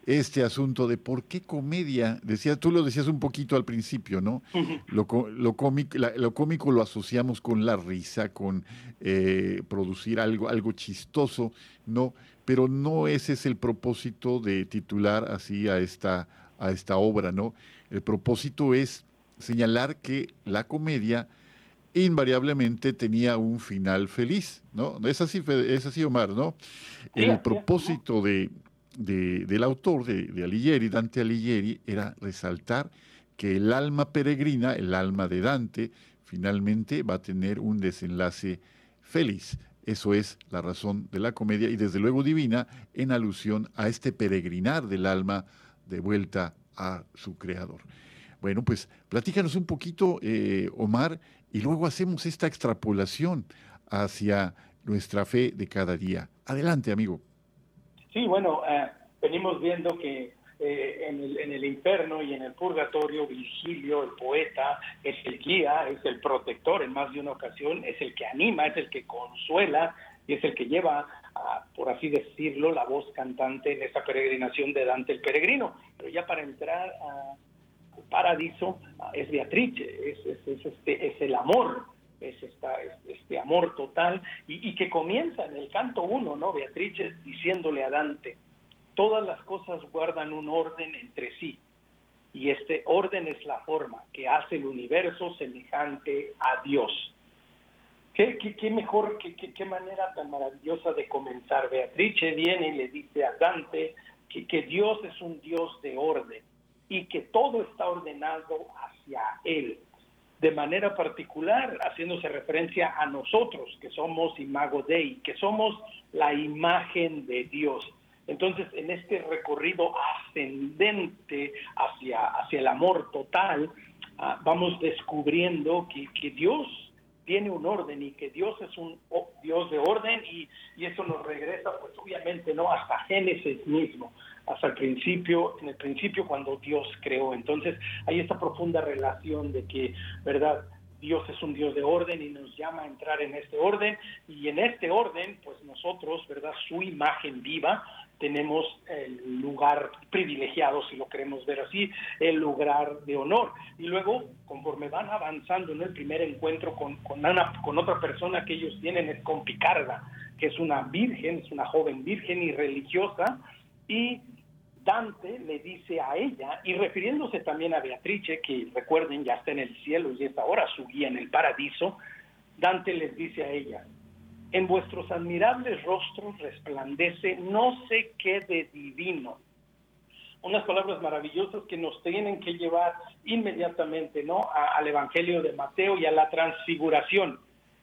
este asunto de por qué comedia. Decía, tú lo decías un poquito al principio, ¿no? lo, cómico, lo, cómico, lo asociamos con la risa, con eh, producir algo, algo chistoso, ¿no? Pero no ese es el propósito de titular así a esta, a esta obra, ¿no? El propósito es señalar que la comedia invariablemente tenía un final feliz, ¿no? Es así, es así Omar, ¿no? El propósito de, del autor, de, de, Alighieri, Dante Alighieri, era resaltar que el alma peregrina, el alma de Dante, finalmente va a tener un desenlace feliz. Eso es la razón de la comedia y desde luego divina en alusión a este peregrinar del alma de vuelta a su creador. Bueno, pues platícanos un poquito, eh, Omar, y luego hacemos esta extrapolación hacia nuestra fe de cada día. Adelante, amigo. Sí, bueno, eh, venimos viendo que eh, en, el, en, el, infierno y en el purgatorio, Virgilio, el poeta, es el guía, es el protector en más de una ocasión, es el que anima, es el que consuela y es el que lleva, por así decirlo, la voz cantante en esta peregrinación de Dante el Peregrino. Pero ya para entrar a paradiso es Beatrice, es, este, es el amor, es esta, este amor total, y, que comienza en el canto uno, ¿no? Beatrice diciéndole a Dante, todas las cosas guardan un orden entre sí, y este orden es la forma que hace el universo semejante a Dios. ¿Qué, qué, mejor, qué, qué, manera tan maravillosa de comenzar? Beatrice viene y le dice a Dante que, que Dios es un Dios de orden y que todo está ordenado hacia Él. De manera particular, haciéndose referencia a nosotros, que somos imago Dei, que somos la imagen de Dios. Entonces, en este recorrido ascendente hacia, hacia el amor total, ah, vamos descubriendo que, que Dios tiene un orden y que Dios es un Dios de orden y, y, eso nos regresa pues obviamente no hasta Génesis mismo hasta el principio, en el principio cuando Dios creó. Entonces hay esta profunda relación de que, ¿verdad? Dios es un Dios de orden y nos llama a entrar en este orden y en este orden, pues nosotros, ¿verdad? Su imagen viva, tenemos el lugar privilegiado, si lo queremos ver así, el lugar de honor. Y luego, conforme van avanzando en el primer encuentro con, con, otra persona que ellos tienen, es con Picarda, que es una virgen, es una joven virgen y religiosa, y Dante le dice a ella, y refiriéndose también a Beatrice, que recuerden ya está en el cielo y es ahora su guía en el paraíso, Dante les dice a ella, en vuestros admirables rostros resplandece no sé qué de divino. Unas palabras maravillosas que nos tienen que llevar inmediatamente ¿no? al Evangelio de Mateo y a la transfiguración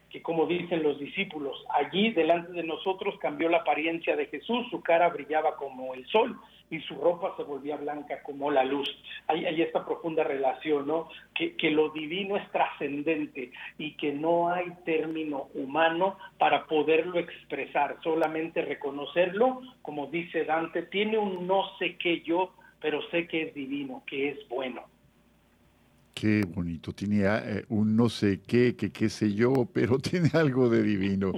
que como dicen los discípulos, allí delante de nosotros cambió la apariencia de Jesús, su cara brillaba como el sol y su ropa se volvía blanca como la luz. Hay, hay esta profunda relación, ¿no? Que, que lo divino es trascendente y que no hay término humano para poderlo expresar, solamente reconocerlo, como dice Dante, tiene un no sé qué yo, pero sé que es divino, que es bueno. Qué bonito, tiene ah, eh, un no sé qué, que qué sé yo, pero tiene algo de divino.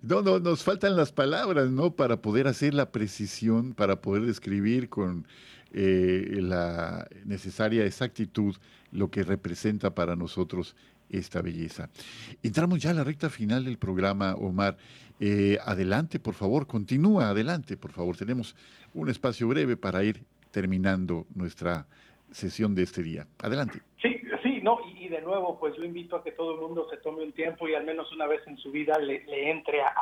No, no, nos faltan las palabras, ¿no? Para poder hacer la precisión, para poder describir con eh, la necesaria exactitud lo que representa para nosotros esta belleza. Entramos ya a la recta final del programa, Omar. Eh, adelante, por favor, continúa, adelante, por favor. Tenemos un espacio breve para ir terminando nuestra sesión de este día. Adelante. Sí, sí, no, y, de nuevo, pues yo invito a que todo el mundo se tome un tiempo y al menos una vez en su vida le, entre a,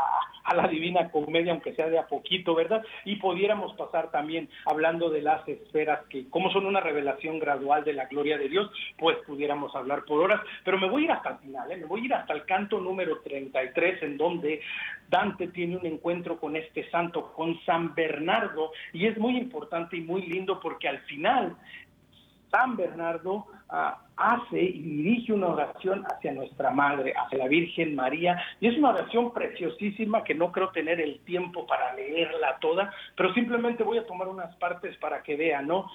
a, la divina comedia, aunque sea de a poquito, ¿verdad? Y pudiéramos pasar también hablando de las esferas, que como son una revelación gradual de la gloria de Dios, pues pudiéramos hablar por horas, pero me voy a ir hasta el final, ¿eh? me voy a ir hasta el canto número 33, en donde Dante tiene un encuentro con este santo, con San Bernardo, y es muy importante y muy lindo porque al final San Bernardo ah, hace y dirige una oración hacia nuestra Madre, hacia la Virgen María, y es una oración preciosísima que no creo tener el tiempo para leerla toda, pero simplemente voy a tomar unas partes para que vean, ¿no?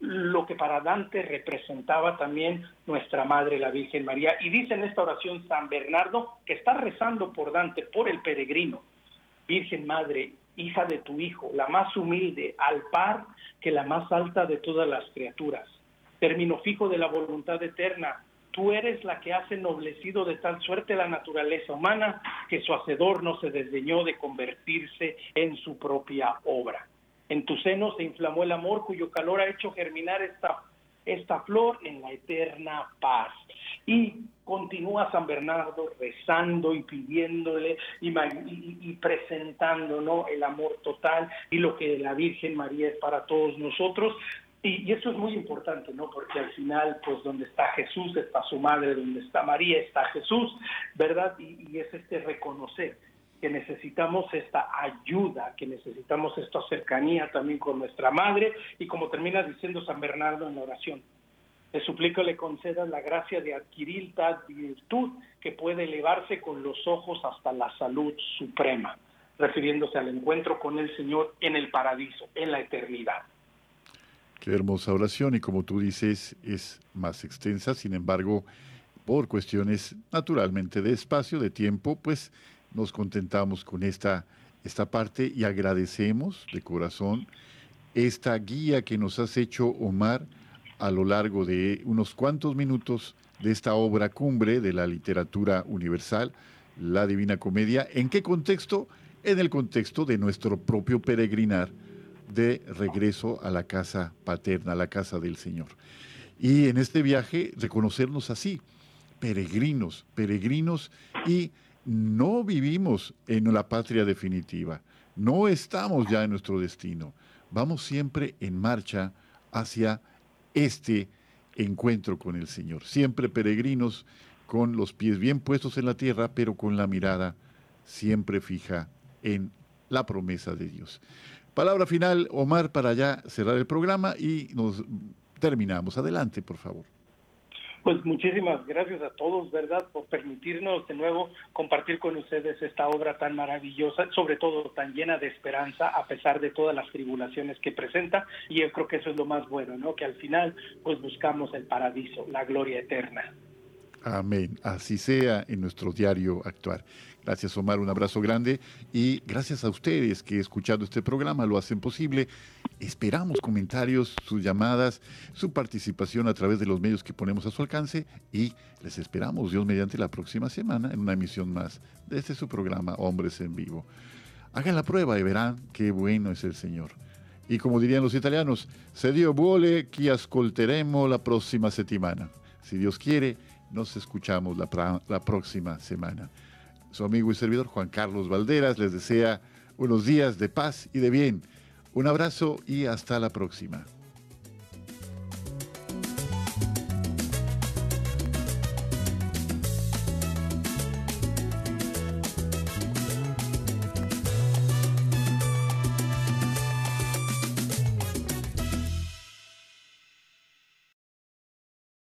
Lo que para Dante representaba también nuestra Madre, la Virgen María. Y dice en esta oración San Bernardo que está rezando por Dante, por el peregrino. Virgen Madre, hija de tu Hijo, la más humilde, al par que la más alta de todas las criaturas término fijo de la voluntad eterna. Tú eres la que has ennoblecido de tal suerte la naturaleza humana que su hacedor no se desdeñó de convertirse en su propia obra. En tu seno se inflamó el amor cuyo calor ha hecho germinar esta, esta flor en la eterna paz. Y continúa San Bernardo rezando y pidiéndole y, y, y, presentando ¿no? el amor total y lo que la Virgen María es para todos nosotros, y, eso es muy importante, ¿no? Porque al final, pues donde está Jesús, está su madre, donde está María, está Jesús, ¿verdad? Y, es este reconocer que necesitamos esta ayuda, que necesitamos esta cercanía también con nuestra madre y como termina diciendo San Bernardo en la oración, le suplico le conceda la gracia de adquirir tal virtud que puede elevarse con los ojos hasta la salud suprema, refiriéndose al encuentro con el Señor en el paraíso, en la eternidad. Qué hermosa oración y como tú dices es más extensa, sin embargo, por cuestiones naturalmente de espacio, de tiempo, pues nos contentamos con esta, esta parte y agradecemos de corazón esta guía que nos has hecho, Omar, a lo largo de unos cuantos minutos de esta obra cumbre de la literatura universal, la Divina Comedia. ¿En qué contexto? En el contexto de nuestro propio peregrinar de regreso a la casa paterna, a la casa del Señor. Y en este viaje reconocernos así, peregrinos, peregrinos y no vivimos en la patria definitiva, no estamos ya en nuestro destino, vamos siempre en marcha hacia este encuentro con el Señor, siempre peregrinos con los pies bien puestos en la tierra, pero con la mirada siempre fija en la promesa de Dios. Palabra final, Omar, para ya cerrar el programa y nos terminamos. Adelante, por favor. Pues muchísimas gracias a todos, ¿verdad?, por permitirnos de nuevo compartir con ustedes esta obra tan maravillosa, sobre todo tan llena de esperanza, a pesar de todas las tribulaciones que presenta. Y yo creo que eso es lo más bueno, ¿no? Que al final, pues buscamos el paraíso, la gloria eterna. Amén. Así sea en nuestro diario actuar. Gracias Omar, un abrazo grande y gracias a ustedes que escuchando este programa lo hacen posible. Esperamos comentarios, sus llamadas, su participación a través de los medios que ponemos a su alcance y les esperamos Dios mediante la próxima semana en una emisión más de este su programa Hombres en Vivo. Hagan la prueba y verán qué bueno es el Señor. Y como dirían los italianos, se dio vuole que ascolteremo la próxima semana. Si Dios quiere, Nos escuchamos la, la próxima semana. Su amigo y servidor Juan Carlos Valderas les desea unos días de paz y de bien. Un abrazo y hasta la próxima.